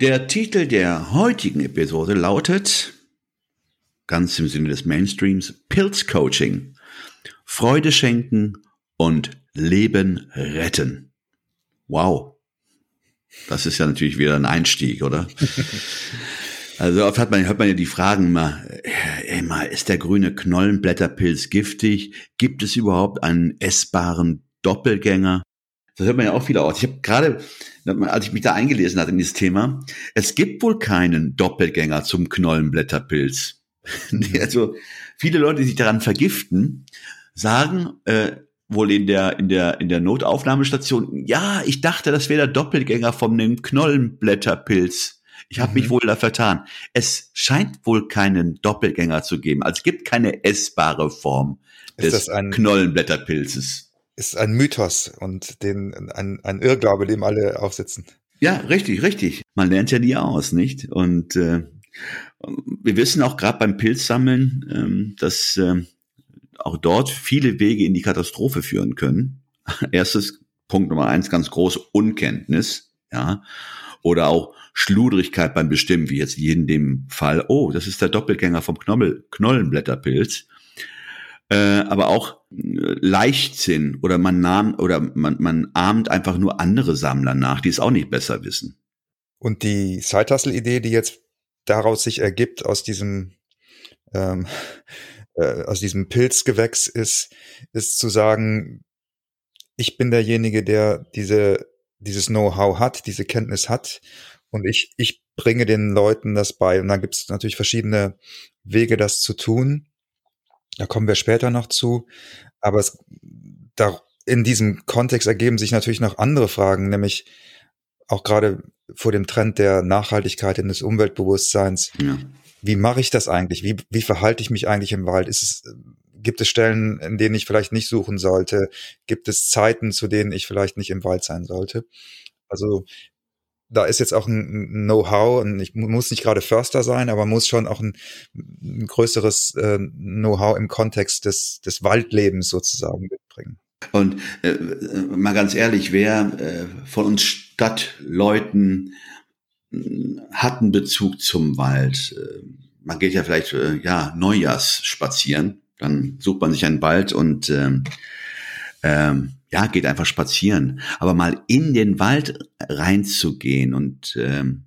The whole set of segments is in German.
Der Titel der heutigen Episode lautet, ganz im Sinne des Mainstreams, Pilz Coaching. Freude schenken und Leben retten. Wow. Das ist ja natürlich wieder ein Einstieg, oder? Also oft hat man, hört man ja die Fragen mal, ey, mal, ist der grüne Knollenblätterpilz giftig? Gibt es überhaupt einen essbaren Doppelgänger? Das hört man ja auch viel aus. Ich habe gerade, als ich mich da eingelesen hatte in dieses Thema, es gibt wohl keinen Doppelgänger zum Knollenblätterpilz. also viele Leute, die sich daran vergiften, sagen äh, wohl in der in der in der Notaufnahmestation, ja, ich dachte, das wäre der Doppelgänger von dem Knollenblätterpilz. Ich habe mhm. mich wohl da vertan. Es scheint wohl keinen Doppelgänger zu geben. Also es gibt keine essbare Form ist des Knollenblätterpilzes. Ist ein Mythos und den, ein, ein Irrglaube, dem alle aufsitzen. Ja, richtig, richtig. Man lernt ja nie aus, nicht? Und äh, wir wissen auch gerade beim Pilzsammeln, ähm, dass äh, auch dort viele Wege in die Katastrophe führen können. Erstes Punkt Nummer eins, ganz groß, Unkenntnis, ja. Oder auch Schludrigkeit beim Bestimmen, wie jetzt in dem Fall, oh, das ist der Doppelgänger vom Knobbel, Knollenblätterpilz. Äh, aber auch Leichtsinn oder man nahm oder man, man ahmt einfach nur andere Sammler nach, die es auch nicht besser wissen. Und die Side-Hustle-Idee, die jetzt daraus sich ergibt aus diesem ähm, äh, aus diesem Pilzgewächs ist, ist zu sagen, ich bin derjenige, der diese dieses Know-how hat, diese Kenntnis hat und ich, ich bringe den Leuten das bei. Und dann gibt es natürlich verschiedene Wege, das zu tun. Da kommen wir später noch zu. Aber es, da, in diesem Kontext ergeben sich natürlich noch andere Fragen, nämlich auch gerade vor dem Trend der Nachhaltigkeit und des Umweltbewusstseins. Ja. Wie mache ich das eigentlich? Wie, wie verhalte ich mich eigentlich im Wald? Ist es, gibt es Stellen, in denen ich vielleicht nicht suchen sollte? Gibt es Zeiten, zu denen ich vielleicht nicht im Wald sein sollte? Also da ist jetzt auch ein Know-how und ich muss nicht gerade Förster sein, aber muss schon auch ein, ein größeres äh, Know-how im Kontext des, des Waldlebens sozusagen mitbringen. Und äh, mal ganz ehrlich, wer äh, von uns Stadtleuten äh, hat einen Bezug zum Wald? Äh, man geht ja vielleicht äh, ja Neujahrs spazieren, dann sucht man sich einen Wald und ähm, ähm, ja, geht einfach spazieren. Aber mal in den Wald reinzugehen und ähm,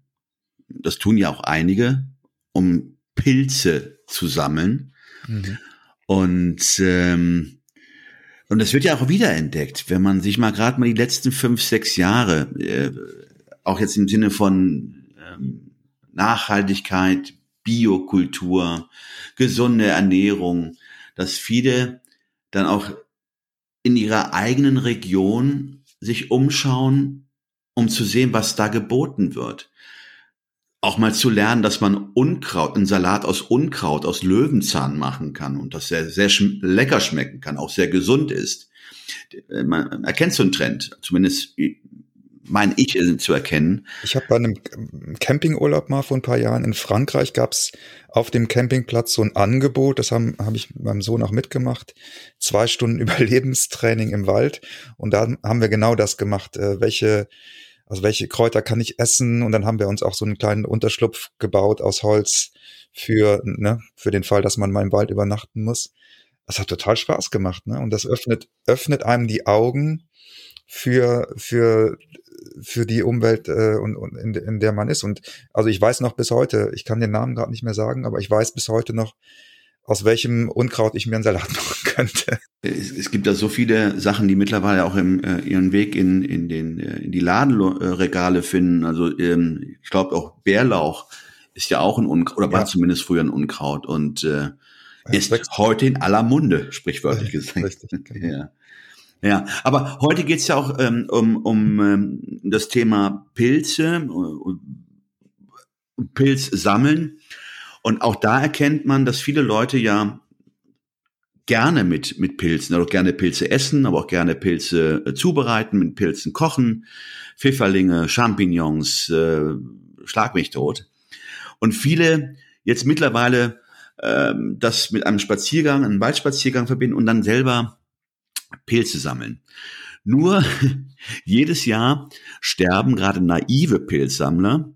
das tun ja auch einige, um Pilze zu sammeln. Mhm. Und ähm, und das wird ja auch wiederentdeckt, wenn man sich mal gerade mal die letzten fünf, sechs Jahre, äh, auch jetzt im Sinne von ähm, Nachhaltigkeit, Biokultur, gesunde Ernährung, dass viele dann auch in ihrer eigenen Region sich umschauen, um zu sehen, was da geboten wird. Auch mal zu lernen, dass man Unkraut, einen Salat aus Unkraut, aus Löwenzahn machen kann und das sehr, sehr sch lecker schmecken kann, auch sehr gesund ist. Man erkennt so einen Trend, zumindest mein ich zu erkennen. Ich habe bei einem Campingurlaub mal vor ein paar Jahren in Frankreich gab's auf dem Campingplatz so ein Angebot, das habe hab ich meinem Sohn auch mitgemacht, zwei Stunden Überlebenstraining im Wald und da haben wir genau das gemacht, äh, welche also welche Kräuter kann ich essen und dann haben wir uns auch so einen kleinen Unterschlupf gebaut aus Holz für ne, für den Fall, dass man mal im Wald übernachten muss. Das hat total Spaß gemacht, ne? Und das öffnet öffnet einem die Augen für für für die Umwelt äh, und, und in, in der man ist. Und also ich weiß noch bis heute, ich kann den Namen gerade nicht mehr sagen, aber ich weiß bis heute noch, aus welchem Unkraut ich mir einen Salat machen könnte. Es, es gibt da so viele Sachen, die mittlerweile auch im, äh, ihren Weg in, in, den, äh, in die Ladenregale finden. Also ähm, ich glaube auch Bärlauch ist ja auch ein Unkraut, oder war ja. zumindest früher ein Unkraut und äh, ist heute in aller Munde, sprichwörtlich gesagt. Richtig, genau. ja. Ja, aber heute geht's ja auch ähm, um, um ähm, das Thema Pilze, Pilz sammeln. Und auch da erkennt man, dass viele Leute ja gerne mit, mit Pilzen, also gerne Pilze essen, aber auch gerne Pilze äh, zubereiten, mit Pilzen kochen, Pfifferlinge, Champignons, äh, schlag mich tot. Und viele jetzt mittlerweile ähm, das mit einem Spaziergang, einem Waldspaziergang verbinden und dann selber Pilze sammeln. Nur jedes Jahr sterben gerade naive Pilzsammler,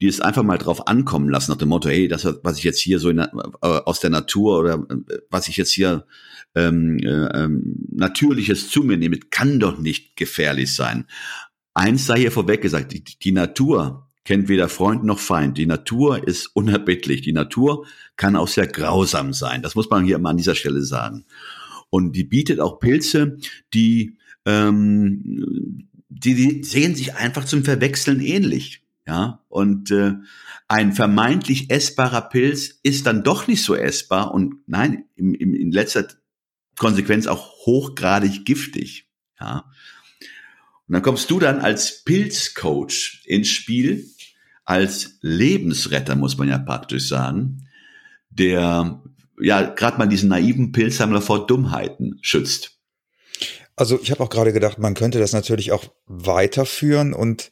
die es einfach mal drauf ankommen lassen, nach dem Motto, hey, das, was ich jetzt hier so in, äh, aus der Natur oder äh, was ich jetzt hier ähm, äh, ähm, Natürliches zu mir nehme, kann doch nicht gefährlich sein. Eins sei hier vorweg gesagt, die, die Natur kennt weder Freund noch Feind. Die Natur ist unerbittlich. Die Natur kann auch sehr grausam sein. Das muss man hier mal an dieser Stelle sagen. Und die bietet auch Pilze, die, ähm, die, die sehen sich einfach zum Verwechseln ähnlich. Ja, und äh, ein vermeintlich essbarer Pilz ist dann doch nicht so essbar und nein, im, im, in letzter Konsequenz auch hochgradig giftig. Ja. Und dann kommst du dann als Pilzcoach ins Spiel, als Lebensretter, muss man ja praktisch sagen, der ja gerade mal diesen naiven Pilzsammler vor Dummheiten schützt. Also ich habe auch gerade gedacht, man könnte das natürlich auch weiterführen und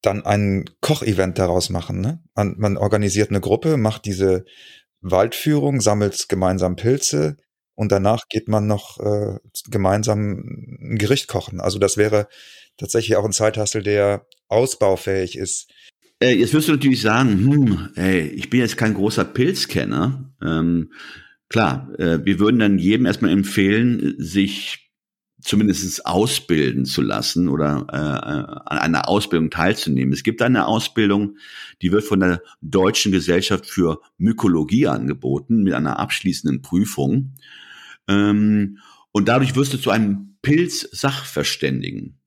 dann ein Kochevent daraus machen. Ne? Man, man organisiert eine Gruppe, macht diese Waldführung, sammelt gemeinsam Pilze und danach geht man noch äh, gemeinsam ein Gericht kochen. Also das wäre tatsächlich auch ein Zeithassel, der ausbaufähig ist. Äh, jetzt wirst du natürlich sagen, hm, ey, ich bin jetzt kein großer Pilzkenner. Ähm, klar, äh, wir würden dann jedem erstmal empfehlen, sich zumindest ausbilden zu lassen oder äh, an einer Ausbildung teilzunehmen. Es gibt eine Ausbildung, die wird von der Deutschen Gesellschaft für Mykologie angeboten mit einer abschließenden Prüfung. Ähm, und dadurch wirst du zu einem Pilz-Sachverständigen.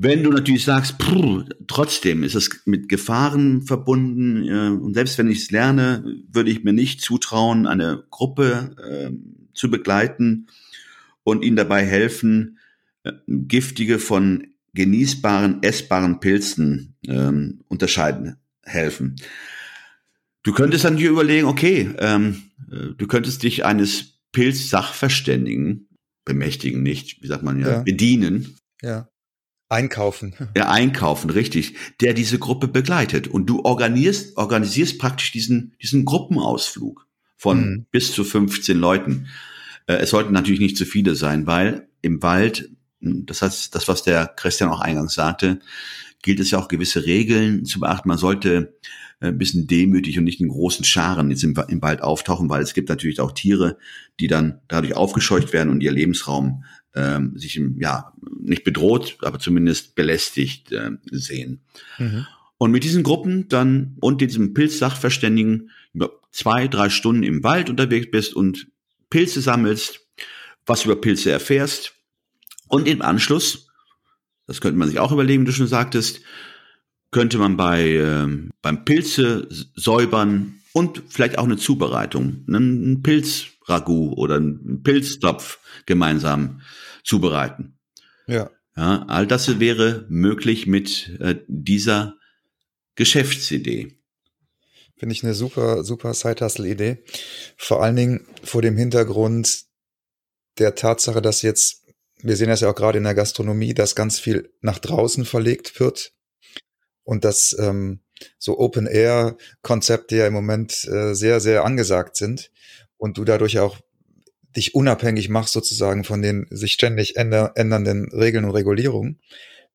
Wenn du natürlich sagst, pff, trotzdem ist es mit Gefahren verbunden äh, und selbst wenn ich es lerne, würde ich mir nicht zutrauen, eine Gruppe äh, zu begleiten und ihnen dabei helfen, äh, giftige von genießbaren, essbaren Pilzen ähm, unterscheiden helfen. Du könntest dann dir überlegen, okay, ähm, äh, du könntest dich eines Pilz-Sachverständigen bemächtigen, nicht, wie sagt man ja, ja. bedienen. Ja. Einkaufen. Ja, einkaufen, richtig. Der diese Gruppe begleitet. Und du organisierst, organisierst praktisch diesen, diesen Gruppenausflug von mhm. bis zu 15 Leuten. Äh, es sollten natürlich nicht zu viele sein, weil im Wald, hm, das heißt, das, was der Christian auch eingangs sagte, gilt es ja auch gewisse Regeln zu beachten. Man sollte äh, ein bisschen demütig und nicht in großen Scharen jetzt im, im Wald auftauchen, weil es gibt natürlich auch Tiere, die dann dadurch aufgescheucht werden und ihr Lebensraum ähm, sich im, ja nicht bedroht, aber zumindest belästigt äh, sehen. Mhm. Und mit diesen Gruppen dann und diesem Pilzsachverständigen über zwei, drei Stunden im Wald unterwegs bist und Pilze sammelst, was über Pilze erfährst und im Anschluss, das könnte man sich auch überlegen, wie du schon sagtest, könnte man bei äh, beim Pilze säubern und vielleicht auch eine Zubereitung, einen Pilzragout oder einen Pilztopf gemeinsam zubereiten. Ja. Ja, all das wäre möglich mit äh, dieser Geschäftsidee. Finde ich eine super, super Side-Hustle-Idee. Vor allen Dingen vor dem Hintergrund der Tatsache, dass jetzt, wir sehen das ja auch gerade in der Gastronomie, dass ganz viel nach draußen verlegt wird und dass ähm, so Open-Air-Konzepte ja im Moment äh, sehr, sehr angesagt sind und du dadurch auch dich unabhängig machst sozusagen von den sich ständig änder ändernden Regeln und Regulierungen,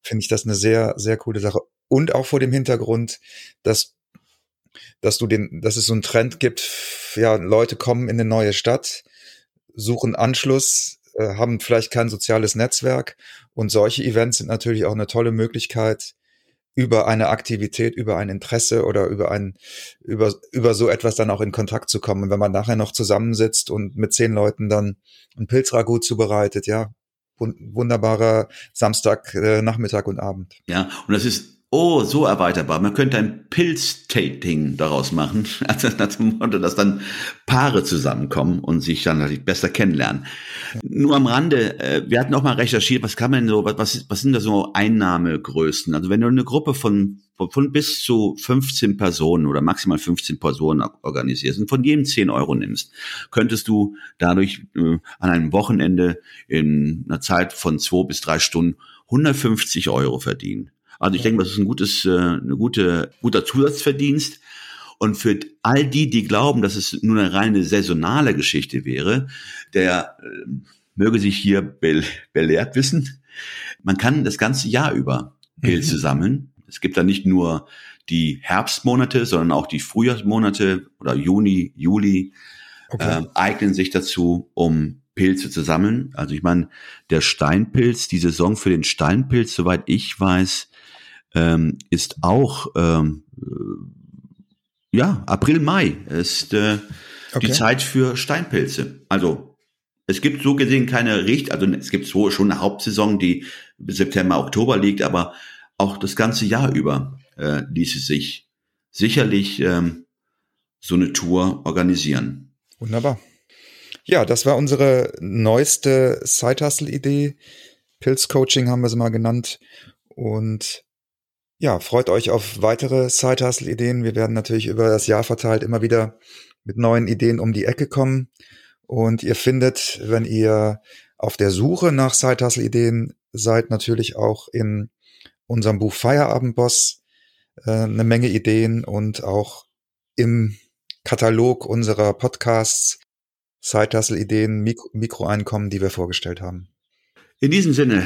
finde ich das eine sehr, sehr coole Sache. Und auch vor dem Hintergrund, dass, dass du den, dass es so einen Trend gibt, ja, Leute kommen in eine neue Stadt, suchen Anschluss, äh, haben vielleicht kein soziales Netzwerk und solche Events sind natürlich auch eine tolle Möglichkeit, über eine Aktivität, über ein Interesse oder über ein, über, über so etwas dann auch in Kontakt zu kommen. Und wenn man nachher noch zusammensitzt und mit zehn Leuten dann ein Pilzragout zubereitet, ja, wunderbarer Samstag, äh, und Abend. Ja, und das ist Oh, so erweiterbar. Man könnte ein Pilz-Tating daraus machen. Also Motto, dass dann Paare zusammenkommen und sich dann natürlich besser kennenlernen. Nur am Rande, äh, wir hatten auch mal recherchiert, was kann man so, was, was sind da so Einnahmegrößen? Also wenn du eine Gruppe von, von bis zu 15 Personen oder maximal 15 Personen organisierst und von jedem 10 Euro nimmst, könntest du dadurch äh, an einem Wochenende in einer Zeit von zwei bis drei Stunden 150 Euro verdienen. Also ich denke, das ist ein gutes, äh, eine gute, guter Zusatzverdienst. Und für all die, die glauben, dass es nur eine reine saisonale Geschichte wäre, der äh, möge sich hier be belehrt wissen. Man kann das ganze Jahr über Pilze mhm. sammeln. Es gibt da nicht nur die Herbstmonate, sondern auch die Frühjahrsmonate oder Juni, Juli okay. äh, eignen sich dazu, um Pilze zu sammeln. Also ich meine, der Steinpilz, die Saison für den Steinpilz, soweit ich weiß, ähm, ist auch ähm, äh, ja April Mai ist äh, okay. die Zeit für Steinpilze. Also es gibt so gesehen keine Richt, also es gibt so schon eine Hauptsaison, die bis September Oktober liegt, aber auch das ganze Jahr über äh, ließe sich sicherlich ähm, so eine Tour organisieren. Wunderbar. Ja, das war unsere neueste Side-Hustle-Idee. Pilz-Coaching haben wir sie mal genannt. Und ja, freut euch auf weitere Side-Hustle-Ideen. Wir werden natürlich über das Jahr verteilt immer wieder mit neuen Ideen um die Ecke kommen. Und ihr findet, wenn ihr auf der Suche nach Side-Hustle-Ideen seid, natürlich auch in unserem Buch Feierabendboss äh, eine Menge Ideen und auch im Katalog unserer Podcasts Side-Hustle-Ideen, Mikro Mikroeinkommen, die wir vorgestellt haben. In diesem Sinne,